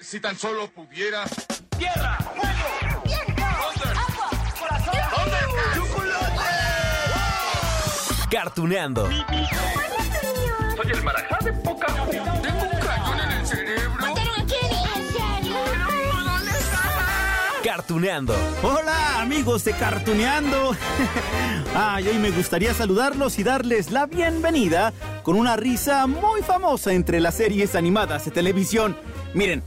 Si tan solo pudiera. ¡Tierra! ¡Fuego! ¡Viento! ¡Agua! ¡Corazón! ¡Chocolate! Cartuneando. Soy el marajá de poca Tengo un cañón en el cerebro. Cartuneando. Hola amigos de Cartuneando. Ay, hoy me gustaría saludarlos y darles la bienvenida con una risa muy famosa entre las series animadas de televisión. Miren,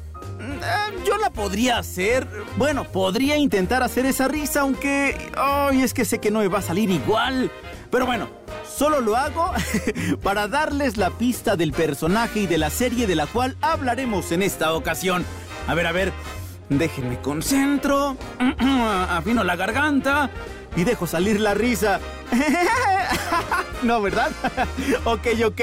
yo la podría hacer, bueno, podría intentar hacer esa risa, aunque, ay, es que sé que no me va a salir igual. Pero bueno, solo lo hago para darles la pista del personaje y de la serie de la cual hablaremos en esta ocasión. A ver, a ver, déjenme concentro, afino la garganta y dejo salir la risa. no, ¿verdad? ok, ok.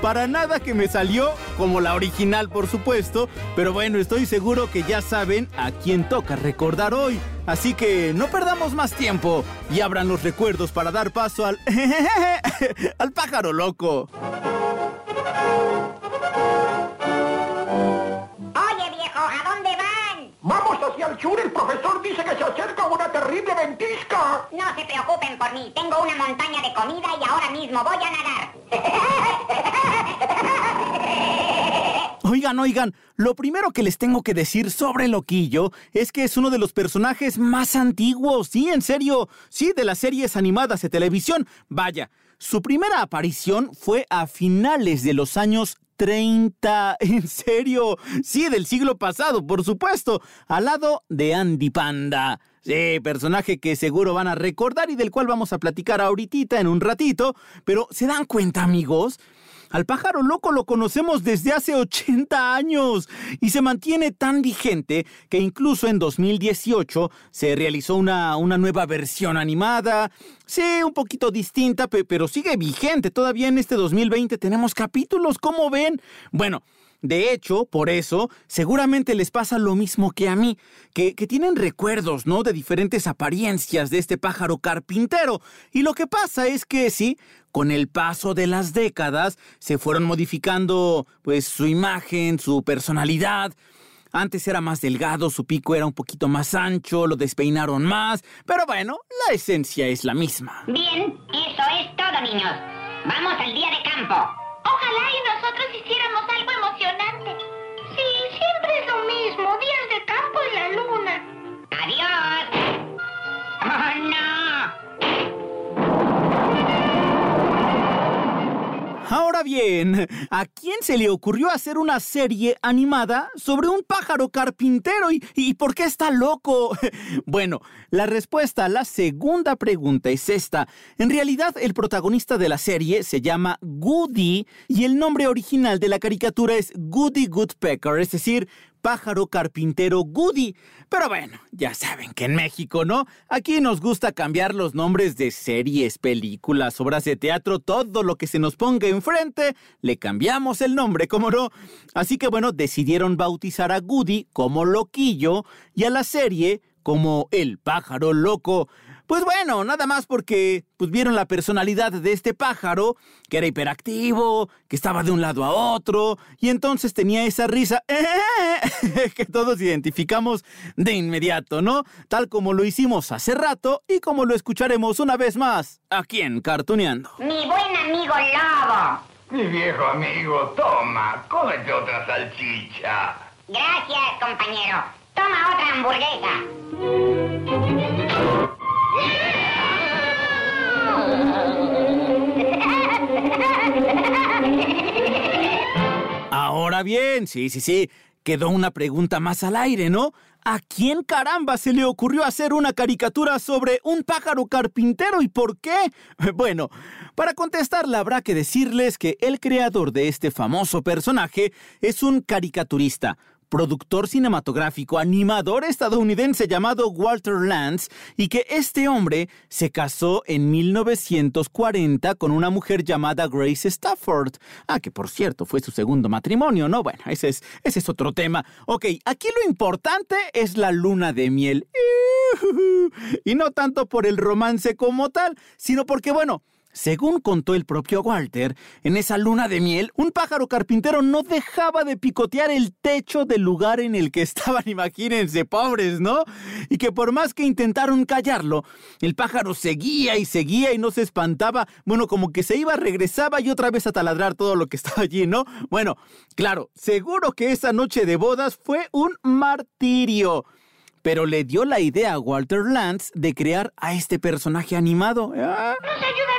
Para nada que me salió como la original, por supuesto. Pero bueno, estoy seguro que ya saben a quién toca recordar hoy. Así que no perdamos más tiempo y abran los recuerdos para dar paso al... al pájaro loco. Oye, viejo, ¿a dónde van? Vamos hacia el sur, el profesor dice que se acerca una terrible ventisca. No se preocupen por mí, tengo una montaña de comida y ahora mismo voy a nadar. Oigan, oigan, lo primero que les tengo que decir sobre Loquillo es que es uno de los personajes más antiguos, sí, en serio, sí, de las series animadas de televisión. Vaya, su primera aparición fue a finales de los años 30, en serio, sí, del siglo pasado, por supuesto, al lado de Andy Panda. Sí, personaje que seguro van a recordar y del cual vamos a platicar ahorita en un ratito, pero ¿se dan cuenta, amigos? Al pájaro loco lo conocemos desde hace 80 años y se mantiene tan vigente que incluso en 2018 se realizó una, una nueva versión animada. Sí, un poquito distinta, pero sigue vigente. Todavía en este 2020 tenemos capítulos, ¿cómo ven? Bueno, de hecho, por eso, seguramente les pasa lo mismo que a mí, que, que, tienen recuerdos, ¿no? De diferentes apariencias de este pájaro carpintero. Y lo que pasa es que, sí, con el paso de las décadas se fueron modificando, pues, su imagen, su personalidad. Antes era más delgado, su pico era un poquito más ancho, lo despeinaron más, pero bueno, la esencia es la misma. Bien, eso es todo, niños. Vamos al día de campo. Ojalá y nosotros ¡Adiós! ¡Oh, no! Ahora bien, ¿a quién se le ocurrió hacer una serie animada sobre un pájaro carpintero y, y por qué está loco? Bueno, la respuesta a la segunda pregunta es esta. En realidad, el protagonista de la serie se llama Goody y el nombre original de la caricatura es Goody Woodpecker, es decir, pájaro carpintero Goody. Pero bueno, ya saben que en México, ¿no? Aquí nos gusta cambiar los nombres de series, películas, obras de teatro, todo lo que se nos ponga enfrente, le cambiamos el nombre, ¿cómo no? Así que bueno, decidieron bautizar a Goody como Loquillo y a la serie como El pájaro loco. Pues bueno, nada más porque pues vieron la personalidad de este pájaro, que era hiperactivo, que estaba de un lado a otro, y entonces tenía esa risa que todos identificamos de inmediato, ¿no? Tal como lo hicimos hace rato y como lo escucharemos una vez más aquí en Cartuneando. Mi buen amigo Lobo. Mi viejo amigo, toma, cómete otra salchicha. Gracias, compañero. Toma otra hamburguesa. Ahora bien, sí, sí, sí, quedó una pregunta más al aire, ¿no? ¿A quién caramba se le ocurrió hacer una caricatura sobre un pájaro carpintero y por qué? Bueno, para contestarla habrá que decirles que el creador de este famoso personaje es un caricaturista, productor cinematográfico, animador estadounidense llamado Walter Lantz, y que este hombre se casó en 1940 con una mujer llamada Grace Stafford. Ah, que por cierto fue su segundo matrimonio, ¿no? Bueno, ese es, ese es otro tema. Ok, aquí lo importante es la luna de miel. Y no tanto por el romance como tal, sino porque, bueno, según contó el propio Walter, en esa luna de miel, un pájaro carpintero no dejaba de picotear el techo del lugar en el que estaban, imagínense, pobres, ¿no? Y que por más que intentaron callarlo, el pájaro seguía y seguía y no se espantaba, bueno, como que se iba, regresaba y otra vez a taladrar todo lo que estaba allí, ¿no? Bueno, claro, seguro que esa noche de bodas fue un martirio pero le dio la idea a Walter Lantz de crear a este personaje animado. ¿Nos ayudarás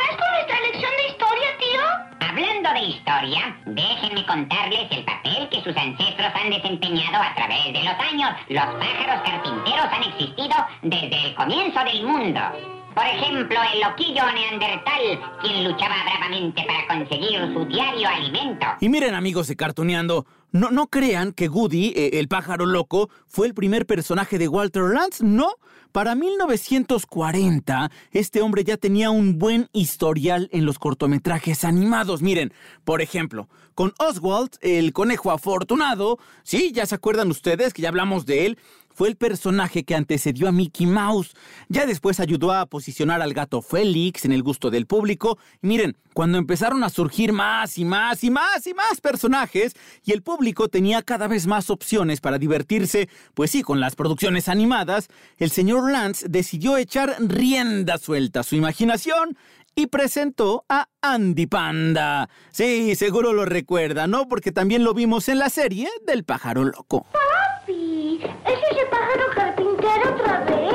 De historia, déjenme contarles el papel que sus ancestros han desempeñado a través de los años. Los pájaros carpinteros han existido desde el comienzo del mundo. Por ejemplo, el loquillo neandertal, quien luchaba bravamente para conseguir su diario alimento. Y miren amigos de Cartuneando, no, no crean que Goody, eh, el pájaro loco, fue el primer personaje de Walter Lantz, no. Para 1940, este hombre ya tenía un buen historial en los cortometrajes animados. Miren, por ejemplo, con Oswald, el conejo afortunado, sí, ya se acuerdan ustedes que ya hablamos de él, fue el personaje que antecedió a Mickey Mouse. Ya después ayudó a posicionar al gato Félix en el gusto del público. Y miren, cuando empezaron a surgir más y más y más y más personajes, y el público tenía cada vez más opciones para divertirse, pues sí, con las producciones animadas, el señor Lance decidió echar rienda suelta a su imaginación y presentó a Andy Panda. Sí, seguro lo recuerda, ¿no? Porque también lo vimos en la serie del pájaro loco. Papi, ¿es ese pájaro carpintero otra vez?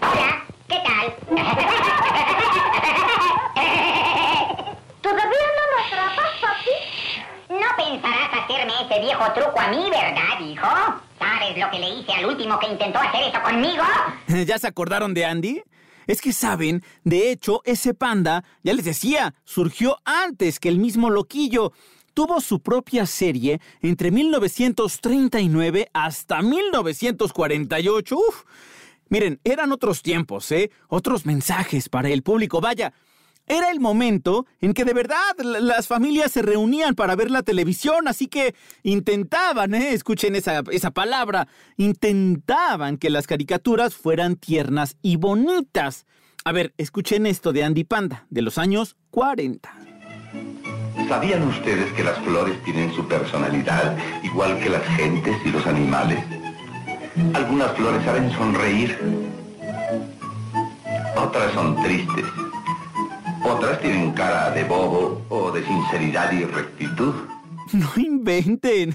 Hola, ¿qué tal? ¿Todavía no lo atrapas, papi? No pensarás hacerme ese viejo truco a mí, ¿verdad, hijo? ¿Sabes lo que le hice al último que intentó hacer eso conmigo? ¿Ya se acordaron de Andy? Es que saben, de hecho, ese panda, ya les decía, surgió antes que el mismo loquillo. Tuvo su propia serie entre 1939 hasta 1948. Uf. Miren, eran otros tiempos, ¿eh? Otros mensajes para el público. Vaya, era el momento en que de verdad la- las familias se reunían para ver la televisión, así que intentaban, ¿eh? escuchen esa, esa palabra, intentaban que las caricaturas fueran tiernas y bonitas. A ver, escuchen esto de Andy Panda, de los años 40. ¿Sabían ustedes que las flores tienen su personalidad, igual que las gentes y los animales? Algunas flores saben sonreír, otras son tristes, otras tienen cara de bobo o de sinceridad y rectitud. No inventen.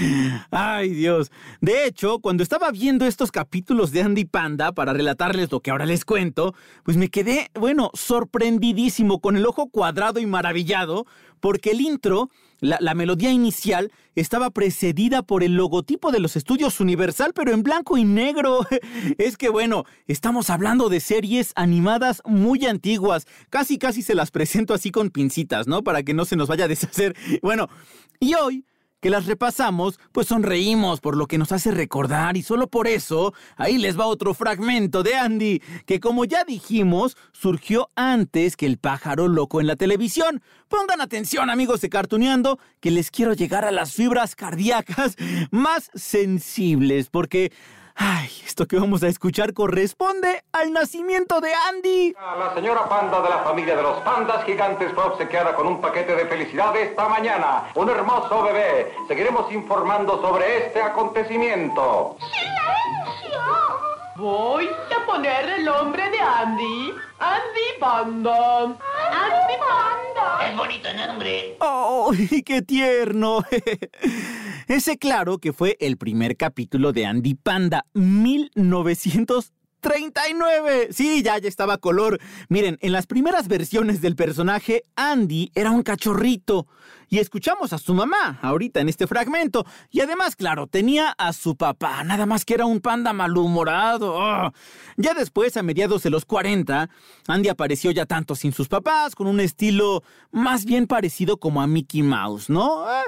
Ay, Dios. De hecho, cuando estaba viendo estos capítulos de Andy Panda para relatarles lo que ahora les cuento, pues me quedé, bueno, sorprendidísimo, con el ojo cuadrado y maravillado, porque el intro, la, la melodía inicial, estaba precedida por el logotipo de los estudios Universal, pero en blanco y negro. Es que, bueno, estamos hablando de series animadas muy antiguas. Casi, casi se las presento así con pincitas, ¿no? Para que no se nos vaya a deshacer. Bueno, y hoy que las repasamos, pues sonreímos por lo que nos hace recordar y solo por eso, ahí les va otro fragmento de Andy, que como ya dijimos, surgió antes que el pájaro loco en la televisión. Pongan atención amigos de Cartuneando, que les quiero llegar a las fibras cardíacas más sensibles, porque... Ay, esto que vamos a escuchar corresponde al nacimiento de Andy. La señora panda de la familia de los pandas gigantes fue obsequiada con un paquete de felicidad esta mañana. Un hermoso bebé. Seguiremos informando sobre este acontecimiento. ¡Silencio! Voy a poner el nombre de Andy. Andy Panda. ¡Andy Panda! Es bonito nombre. ¡Oh, qué tierno! Ese claro que fue el primer capítulo de Andy Panda, 1939. Sí, ya, ya estaba color. Miren, en las primeras versiones del personaje, Andy era un cachorrito. Y escuchamos a su mamá ahorita en este fragmento. Y además, claro, tenía a su papá, nada más que era un panda malhumorado. ¡Oh! Ya después, a mediados de los 40, Andy apareció ya tanto sin sus papás, con un estilo más bien parecido como a Mickey Mouse, ¿no? Ah,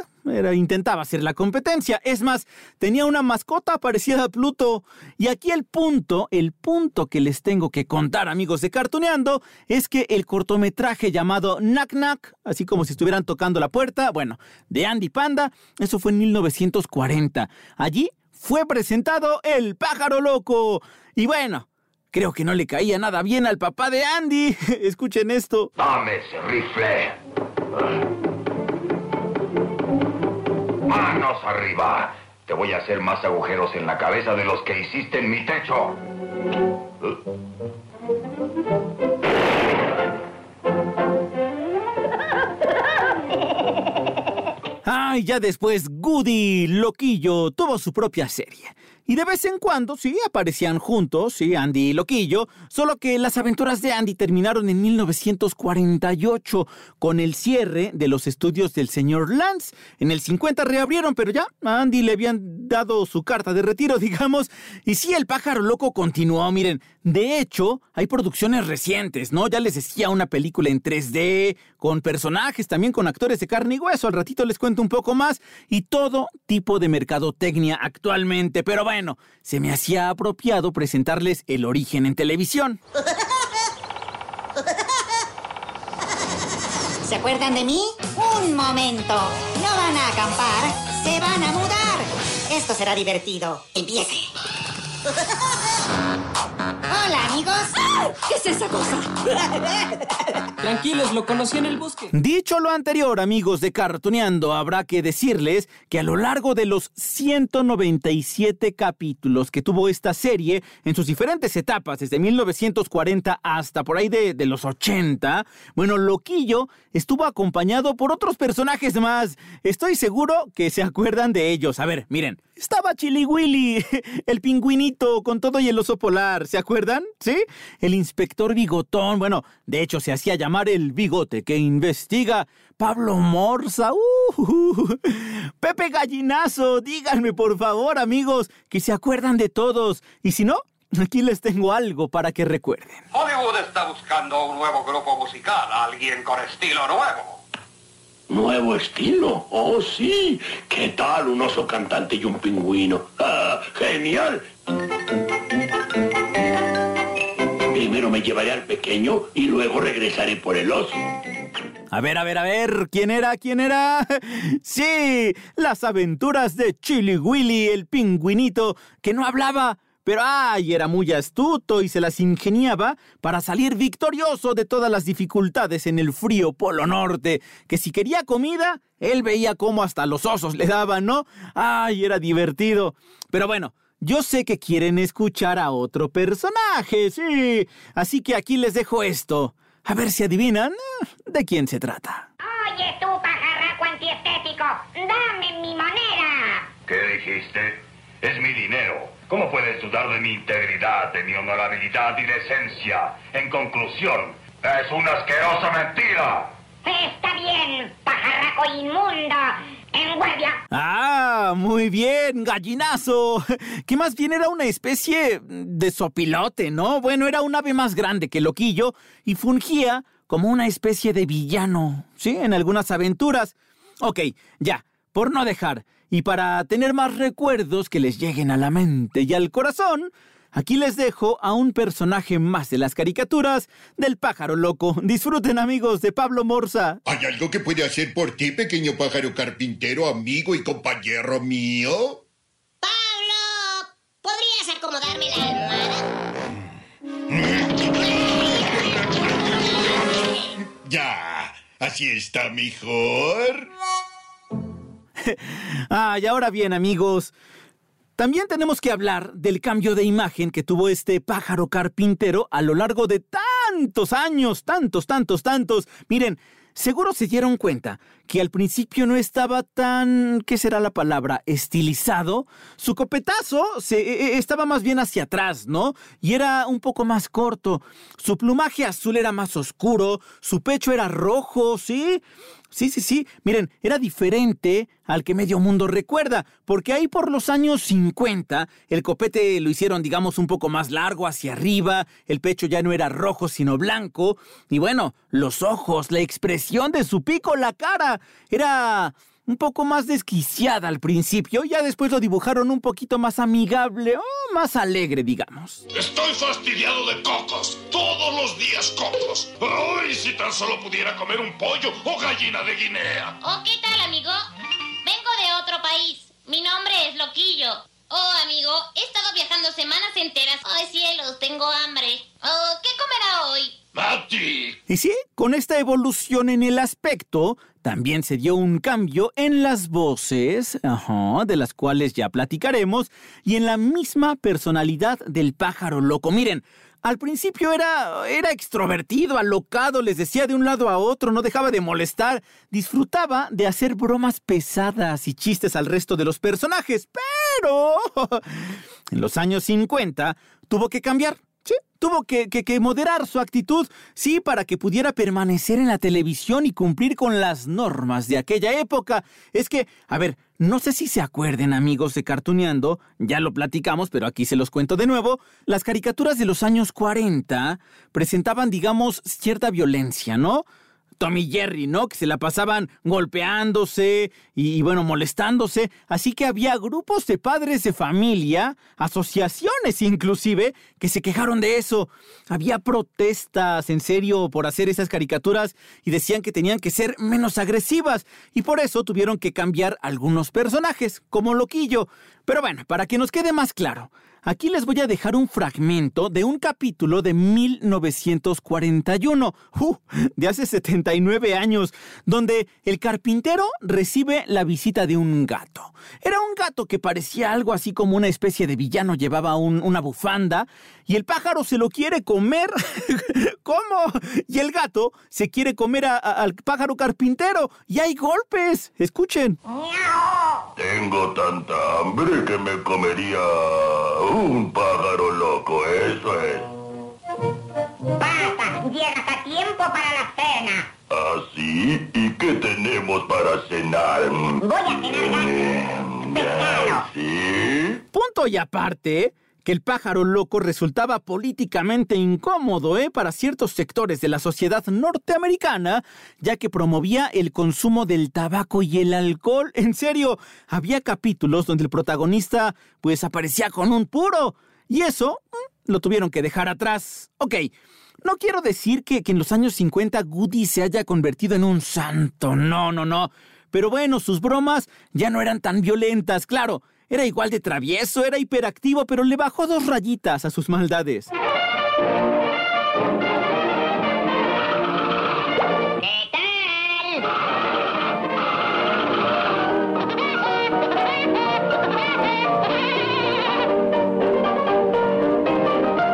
intentaba hacer la competencia. Es más, tenía una mascota parecida a Pluto. Y aquí el punto, el punto que les tengo que contar, amigos de Cartuneando, es que el cortometraje llamado Knack Knack, así como si estuvieran tocando la puerta, bueno, de Andy Panda, eso fue en 1940. Allí fue presentado El pájaro loco. Y bueno, creo que no le caía nada bien al papá de Andy. Escuchen esto. Dame rifle. Manos arriba. Te voy a hacer más agujeros en la cabeza de los que hiciste en mi techo. Ay, ya después Goody, Loquillo, tuvo su propia serie. Y de vez en cuando, sí, aparecían juntos, sí, Andy y Loquillo, solo que las aventuras de Andy terminaron en 1948 con el cierre de los estudios del señor Lance. En el 50 reabrieron, pero ya a Andy le habían dado su carta de retiro, digamos. Y sí, el pájaro loco continuó, miren. De hecho, hay producciones recientes, ¿no? Ya les decía una película en 3D, con personajes, también con actores de carne y hueso. Al ratito les cuento un poco más. Y todo tipo de mercadotecnia actualmente. Pero bueno, se me hacía apropiado presentarles el origen en televisión. ¿Se acuerdan de mí? Un momento. No van a acampar, se van a mudar. Esto será divertido. Empiece. Hola, amigos. ¿Qué es esa cosa? Tranquilos, lo conocí en el bosque. Dicho lo anterior, amigos de Cartuneando, habrá que decirles que a lo largo de los 197 capítulos que tuvo esta serie, en sus diferentes etapas, desde 1940 hasta por ahí de, de los 80, bueno, Loquillo estuvo acompañado por otros personajes más. Estoy seguro que se acuerdan de ellos. A ver, miren. Estaba Chili Willy, el pingüinito con todo y el oso polar, ¿se acuerdan? ¿Sí? El inspector Bigotón, bueno, de hecho se hacía llamar el bigote que investiga. Pablo Morza, uh, Pepe Gallinazo, díganme por favor, amigos, que se acuerdan de todos. Y si no, aquí les tengo algo para que recuerden. Hollywood está buscando un nuevo grupo musical, alguien con estilo nuevo. ¿Nuevo estilo? Oh, sí. ¿Qué tal un oso cantante y un pingüino? ¡Ah, genial! Me llevaré al pequeño y luego regresaré por el oso. A ver, a ver, a ver, ¿quién era? ¿Quién era? Sí, las aventuras de Chili Willy, el pingüinito, que no hablaba, pero ay, era muy astuto y se las ingeniaba para salir victorioso de todas las dificultades en el frío Polo Norte, que si quería comida, él veía cómo hasta los osos le daban, ¿no? Ay, era divertido. Pero bueno, yo sé que quieren escuchar a otro personaje, sí. Así que aquí les dejo esto. A ver si adivinan de quién se trata. Oye tú, pajarraco antiestético, dame mi moneda. ¿Qué dijiste? Es mi dinero. ¿Cómo puedes dudar de mi integridad, de mi honorabilidad y decencia? En conclusión, es una asquerosa mentira. Está bien, pajarraco inmundo. En guardia. Ah, muy bien, gallinazo. Que más bien era una especie de sopilote, ¿no? Bueno, era un ave más grande que Loquillo y fungía como una especie de villano, ¿sí? En algunas aventuras. Ok, ya, por no dejar. Y para tener más recuerdos que les lleguen a la mente y al corazón, aquí les dejo a un personaje más de las caricaturas del pájaro loco. Disfruten amigos de Pablo Morza. ¿Hay algo que puede hacer por ti, pequeño pájaro carpintero, amigo y compañero mío? Pablo, ¿podrías acomodarme la almohada? Ya, así está mejor. ah, y ahora bien, amigos. También tenemos que hablar del cambio de imagen que tuvo este pájaro carpintero a lo largo de tantos años, tantos, tantos, tantos. Miren, seguro se dieron cuenta que al principio no estaba tan, ¿qué será la palabra? Estilizado. Su copetazo se, e, e, estaba más bien hacia atrás, ¿no? Y era un poco más corto. Su plumaje azul era más oscuro, su pecho era rojo, ¿sí? Sí, sí, sí. Miren, era diferente al que medio mundo recuerda, porque ahí por los años 50 el copete lo hicieron, digamos, un poco más largo hacia arriba, el pecho ya no era rojo sino blanco, y bueno, los ojos, la expresión de su pico, la cara, era un poco más desquiciada al principio, ya después lo dibujaron un poquito más amigable o más alegre, digamos. Estoy fastidiado de cocos. Todos los días cocos. ¡Ay, si tan solo pudiera comer un pollo o gallina de Guinea! ¿O qué tal, amigo? Vengo de otro país. Mi nombre es Loquillo. Oh, amigo, he estado viajando semanas enteras. Ay, cielos, tengo hambre. Oh, ¿qué comerá hoy? ¡Mati! Y sí, con esta evolución en el aspecto, también se dio un cambio en las voces, ajá, de las cuales ya platicaremos, y en la misma personalidad del pájaro loco. Miren, al principio era, era extrovertido, alocado, les decía de un lado a otro, no dejaba de molestar, disfrutaba de hacer bromas pesadas y chistes al resto de los personajes, pero en los años 50 tuvo que cambiar. Sí, tuvo que, que, que, moderar su actitud, sí, para que pudiera permanecer en la televisión y cumplir con las normas de aquella época. Es que, a ver, no sé si se acuerden, amigos de Cartuneando, ya lo platicamos, pero aquí se los cuento de nuevo. Las caricaturas de los años 40 presentaban, digamos, cierta violencia, ¿no? Tommy Jerry, ¿no? Que se la pasaban golpeándose y, bueno, molestándose. Así que había grupos de padres de familia, asociaciones inclusive, que se quejaron de eso. Había protestas, en serio, por hacer esas caricaturas y decían que tenían que ser menos agresivas. Y por eso tuvieron que cambiar algunos personajes, como Loquillo. Pero bueno, para que nos quede más claro, aquí les voy a dejar un fragmento de un capítulo de 1941, uh, de hace 79 años, donde el carpintero recibe la visita de un gato. Era un gato que parecía algo así como una especie de villano, llevaba un, una bufanda y el pájaro se lo quiere comer. ¿Cómo? Y el gato se quiere comer al pájaro carpintero y hay golpes. Escuchen. Tengo tanta hambre que me comería un pájaro loco, eso es. Pasa, llegas a tiempo para la cena. ¿Ah, sí? ¿Y qué tenemos para cenar? Voy a cenar pescado. ¿Sí? Punto y aparte que el pájaro loco resultaba políticamente incómodo ¿eh? para ciertos sectores de la sociedad norteamericana, ya que promovía el consumo del tabaco y el alcohol. En serio, había capítulos donde el protagonista pues aparecía con un puro. Y eso mm, lo tuvieron que dejar atrás. Ok. No quiero decir que, que en los años 50 Goody se haya convertido en un santo, no, no, no. Pero bueno, sus bromas ya no eran tan violentas, claro. Era igual de travieso, era hiperactivo, pero le bajó dos rayitas a sus maldades.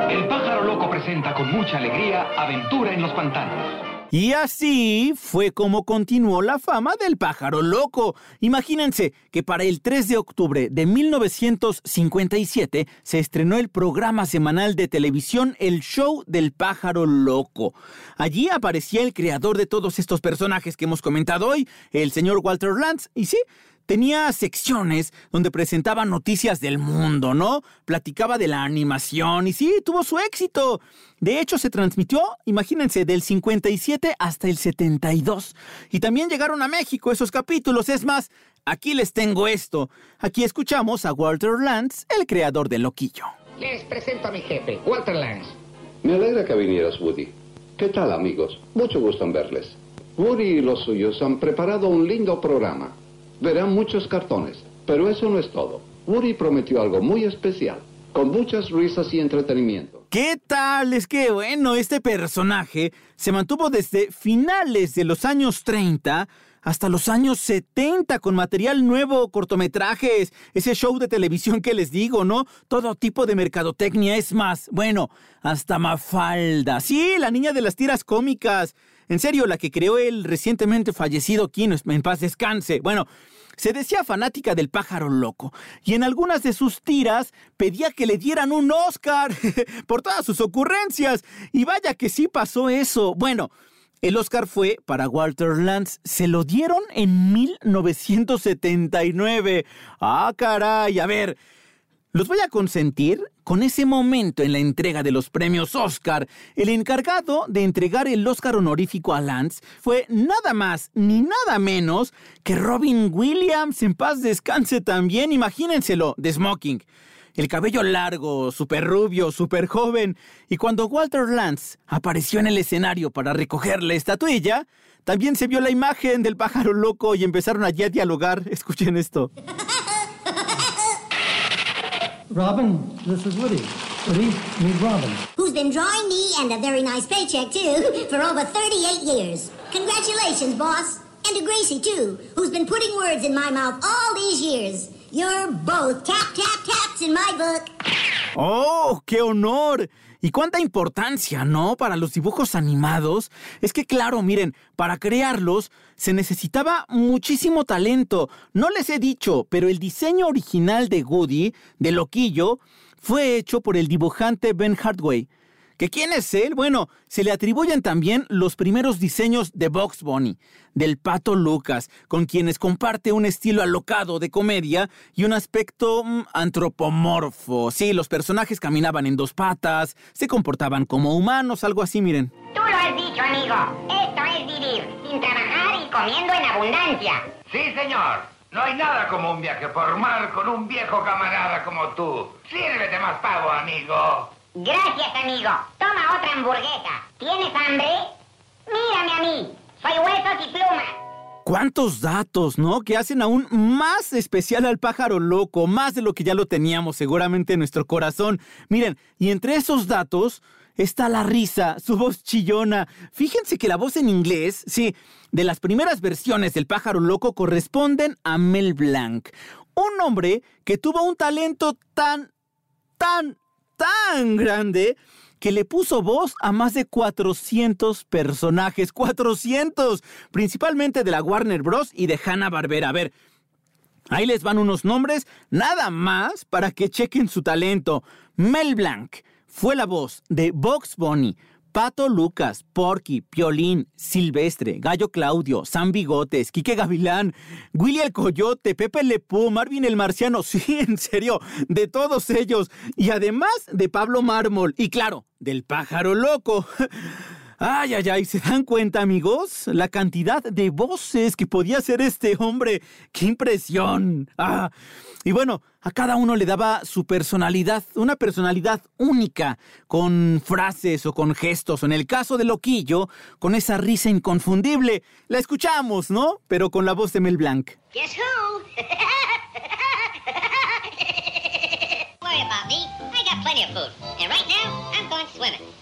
El pájaro loco presenta con mucha alegría Aventura en los pantanos. Y así fue como continuó la fama del pájaro loco. Imagínense que para el 3 de octubre de 1957 se estrenó el programa semanal de televisión El Show del Pájaro Loco. Allí aparecía el creador de todos estos personajes que hemos comentado hoy, el señor Walter Lantz. Y sí, tenía secciones donde presentaba noticias del mundo, ¿no? Platicaba de la animación y sí, tuvo su éxito. De hecho, se transmitió, imagínense, del 57 hasta el 72. Y también llegaron a México esos capítulos. Es más, aquí les tengo esto. Aquí escuchamos a Walter Lantz, el creador de Loquillo. Les presento a mi jefe, Walter Lantz. Me alegra que vinieras, Woody. ¿Qué tal, amigos? Mucho gusto en verles. Woody y los suyos han preparado un lindo programa. Verán muchos cartones, pero eso no es todo. Woody prometió algo muy especial, con muchas risas y entretenimiento. ¿Qué tal? Es que, bueno, este personaje se mantuvo desde finales de los años 30 hasta los años 70 con material nuevo, cortometrajes, ese show de televisión que les digo, ¿no? Todo tipo de mercadotecnia, es más, bueno, hasta Mafalda. Sí, la niña de las tiras cómicas. En serio, la que creó el recientemente fallecido Kino, en paz descanse. Bueno, se decía fanática del pájaro loco y en algunas de sus tiras pedía que le dieran un Oscar por todas sus ocurrencias. Y vaya que sí pasó eso. Bueno, el Oscar fue para Walter Lantz. Se lo dieron en 1979. Ah, caray. A ver, Los voy a consentir con ese momento en la entrega de los premios Oscar. El encargado de entregar el Oscar honorífico a Lance fue nada más ni nada menos que Robin Williams. En paz descanse también, imagínenselo, de Smoking. El cabello largo, súper rubio, súper joven. Y cuando Walter Lance apareció en el escenario para recoger la estatuilla, también se vio la imagen del pájaro loco y empezaron allí a dialogar. Escuchen esto. Robin, this is Woody. Woody, meet Robin. Who's been drawing me and a very nice paycheck, too, for over 38 years. Congratulations, boss. And to Gracie, too, who's been putting words in my mouth all these years. You're both tap, tap, taps in my book. ¡Oh, qué honor! Y cuánta importancia, ¿no? Para los dibujos animados. Es que claro, miren, para crearlos se necesitaba muchísimo talento. No les he dicho, pero el diseño original de Woody, de Loquillo, fue hecho por el dibujante Ben Hardway. ¿Que quién es él? Bueno, se le atribuyen también los primeros diseños de Box Bunny, del Pato Lucas, con quienes comparte un estilo alocado de comedia y un aspecto mm, antropomorfo. Sí, los personajes caminaban en dos patas, se comportaban como humanos, algo así, miren. Tú lo has dicho, amigo. Esto es vivir, sin trabajar y comiendo en abundancia. Sí, señor. No hay nada como un viaje por mar con un viejo camarada como tú. Sírvete más pavo, amigo. Gracias, amigo. Toma otra hamburguesa. ¿Tienes hambre? Mírame a mí. Soy huesos y plumas. ¿Cuántos datos, no? Que hacen aún más especial al pájaro loco, más de lo que ya lo teníamos seguramente en nuestro corazón. Miren, y entre esos datos está la risa, su voz chillona. Fíjense que la voz en inglés, sí, de las primeras versiones del pájaro loco corresponden a Mel Blanc, un hombre que tuvo un talento tan, tan tan grande que le puso voz a más de 400 personajes, 400, principalmente de la Warner Bros. y de Hanna-Barbera. A ver, ahí les van unos nombres, nada más para que chequen su talento. Mel Blanc fue la voz de Box Bunny, Pato Lucas, Porky, Piolín, Silvestre, Gallo Claudio, San Bigotes, Quique Gavilán, Willy el Coyote, Pepe Lepú, Marvin el Marciano, sí, en serio, de todos ellos. Y además de Pablo Mármol, y claro, del pájaro loco. Ay, ay, ay, ¿se dan cuenta, amigos? La cantidad de voces que podía hacer este hombre. ¡Qué impresión! Ah, y bueno, a cada uno le daba su personalidad, una personalidad única, con frases o con gestos, en el caso de Loquillo, con esa risa inconfundible. La escuchamos, ¿no? Pero con la voz de Mel Blanc. Guess who? Worry about me. I got plenty of food. And right now, I'm going swimming.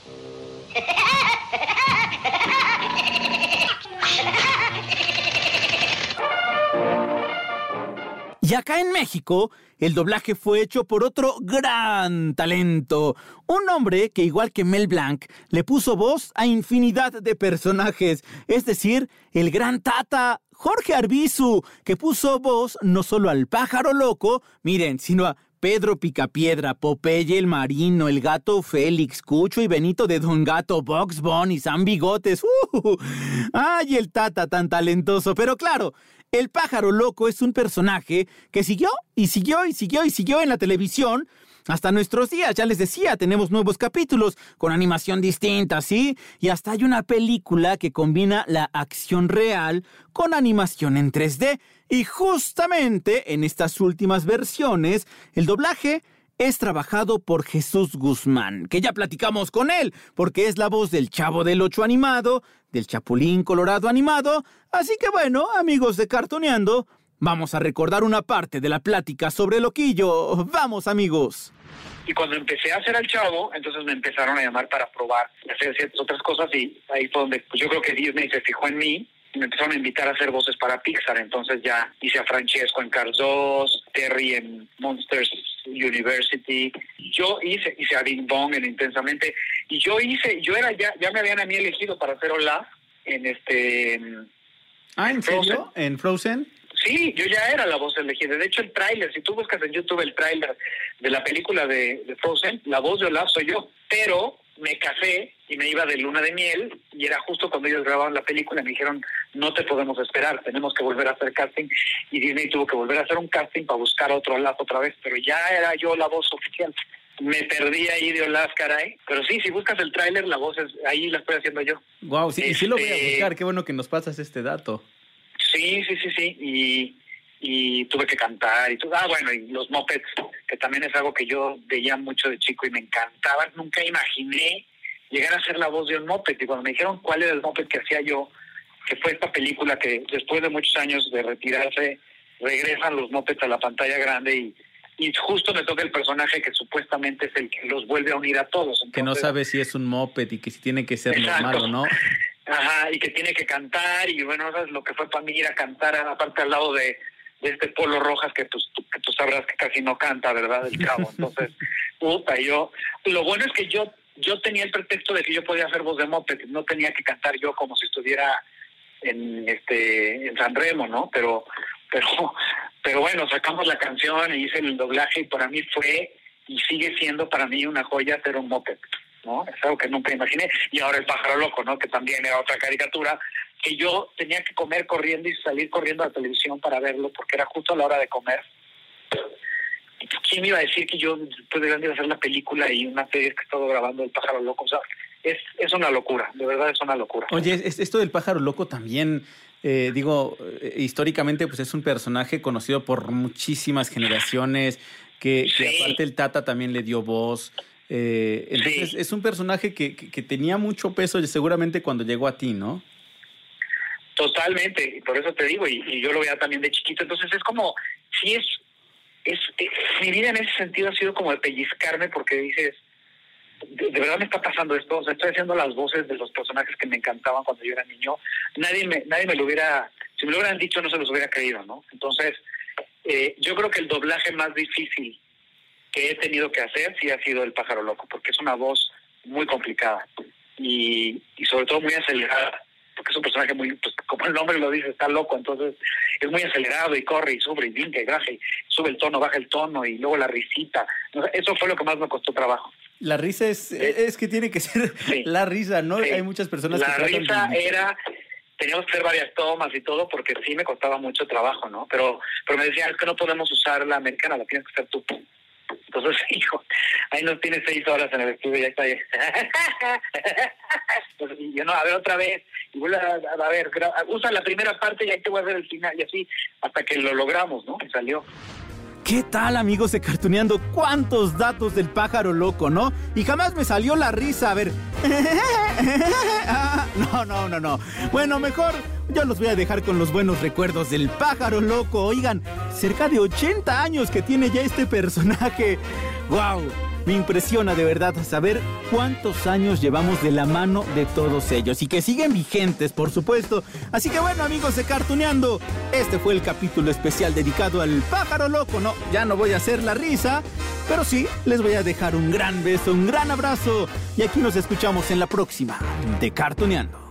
Y acá en México, el doblaje fue hecho por otro gran talento. Un hombre que, igual que Mel Blanc, le puso voz a infinidad de personajes. Es decir, el gran Tata, Jorge Arbizu, que puso voz no solo al pájaro loco, miren, sino a Pedro Picapiedra, Popeye el Marino, el Gato Félix, Cucho y Benito de Don Gato, Box Bunny, San Bigotes. ¡Uh! ¡Ay, el Tata tan talentoso! Pero claro, el pájaro loco es un personaje que siguió y siguió y siguió y siguió en la televisión hasta nuestros días. Ya les decía, tenemos nuevos capítulos con animación distinta, ¿sí? Y hasta hay una película que combina la acción real con animación en 3D. Y justamente en estas últimas versiones, el doblaje es trabajado por Jesús Guzmán, que ya platicamos con él, porque es la voz del Chavo del Ocho animado, del Chapulín Colorado animado, así que bueno, amigos de Cartoneando, vamos a recordar una parte de la plática sobre Loquillo. Vamos, amigos. Y cuando empecé a hacer al chavo, entonces me empezaron a llamar para probar y hacer ciertas otras cosas y ahí fue donde pues, yo creo que Disney se fijó en mí y me empezaron a invitar a hacer voces para Pixar. Entonces ya hice a Francesco en Cars 2, Terry en Monsters University. Yo hice, hice a Bing Bong en Intensamente. Y yo hice, yo era ya, ya me habían a mí elegido para hacer Olaf en este... Ah, ¿en serio? ¿En Frozen? Sí, yo ya era la voz elegida. De hecho, el tráiler, si tú buscas en YouTube el tráiler de la película de, de Frozen, la voz de Olaf soy yo. Pero me casé y me iba de luna de miel y era justo cuando ellos grababan la película me dijeron no te podemos esperar, tenemos que volver a hacer casting y Disney tuvo que volver a hacer un casting para buscar otro Olaf otra vez, pero ya era yo la voz oficial. Me perdí ahí de Olaf, caray. Pero sí, si buscas el tráiler, la voz es, ahí la estoy haciendo yo. Wow, sí, y sí lo voy a Este- buscar. Qué bueno que nos pasas este dato. Sí, sí, sí, sí. Y, y tuve que cantar y todo. Ah, bueno, y los mopeds, que también es algo que yo veía mucho de chico y me encantaban. Nunca imaginé llegar a ser la voz de un moped. Y cuando me dijeron cuál era el moped que hacía yo, que fue esta película que después de muchos años de retirarse, regresan los mopeds a la pantalla grande y, y justo me toca el personaje que supuestamente es el que los vuelve a unir a todos. Que no sabe si es un moped y que si tiene que ser Exacto. normal o no. Ajá, y que tiene que cantar, y bueno, ¿sabes lo que fue para mí ir a cantar, aparte al lado de, de este Polo Rojas, que, pues, tú, que tú sabrás que casi no canta, ¿verdad? El cabo. Entonces, puta, yo. Lo bueno es que yo yo tenía el pretexto de que yo podía hacer voz de moped, no tenía que cantar yo como si estuviera en este en San Remo, ¿no? Pero, pero, pero bueno, sacamos la canción y hice el doblaje, y para mí fue y sigue siendo para mí una joya hacer un moped. ¿No? Es algo que nunca imaginé. Y ahora el pájaro loco, ¿no? Que también era otra caricatura que yo tenía que comer corriendo y salir corriendo a la televisión para verlo porque era justo a la hora de comer. ¿Quién me iba a decir que yo después de grande iba a hacer la película y una serie que he estado grabando el pájaro loco? O sea, es, es una locura, de verdad es una locura. Oye, es- esto del pájaro loco también, eh, digo, eh, históricamente pues es un personaje conocido por muchísimas generaciones, que, que aparte el Tata también le dio voz. Eh, entonces es un personaje que, que- que tenía mucho peso y seguramente cuando llegó a ti, ¿no? Totalmente, y por eso te digo, y, y yo lo veía también de chiquito, entonces es como, sí es, es, es- mi vida en ese sentido ha sido como de pellizcarme porque dices, de, de verdad me está pasando esto, o sea, estoy haciendo las voces de los personajes que me encantaban cuando yo era niño, nadie me, nadie me lo hubiera, si me lo hubieran dicho no se los hubiera creído, ¿no? Entonces, eh, yo creo que el doblaje más difícil que he tenido que hacer sí ha sido el pájaro loco, porque es una voz muy complicada y, y sobre todo muy acelerada, porque es un personaje muy, pues como el nombre lo dice, está loco, entonces es muy acelerado y corre y sube y brinca y baja y sube el tono, baja el tono y luego la risita. Eso fue lo que más me costó trabajo. La risa es, es que tiene que ser la risa, ¿no? Sí. Hay muchas personas La que de risa imitar. era, teníamos que hacer varias tomas y todo porque sí me costaba mucho trabajo, ¿no? Pero, pero me decían, es que no podemos usar la americana, la tienes que hacer tú. Entonces, hijo, ahí nos tienes seis horas en el estudio y ya está ahí. Entonces, y yo no, a ver otra vez, a, ver, usa la primera parte y ahí te voy a ver el final y así, hasta que lo logramos, ¿no? Y salió. ¿Qué tal, amigos de Cartuneando? ¿Cuántos datos del pájaro loco, no? Y jamás me salió la risa. A ver. Ah, No, no, no, no. Bueno, mejor yo los voy a dejar con los buenos recuerdos del pájaro loco. Oigan, cerca de 80 años que tiene ya este personaje. ¡Wow! Me impresiona de verdad saber cuántos años llevamos de la mano de todos ellos y que siguen vigentes, por supuesto. Así que bueno, amigos de Cartuneando, este fue el capítulo especial dedicado al pájaro loco. No, ya no voy a hacer la risa, pero sí les voy a dejar un gran beso, un gran abrazo y aquí nos escuchamos en la próxima de Cartuneando.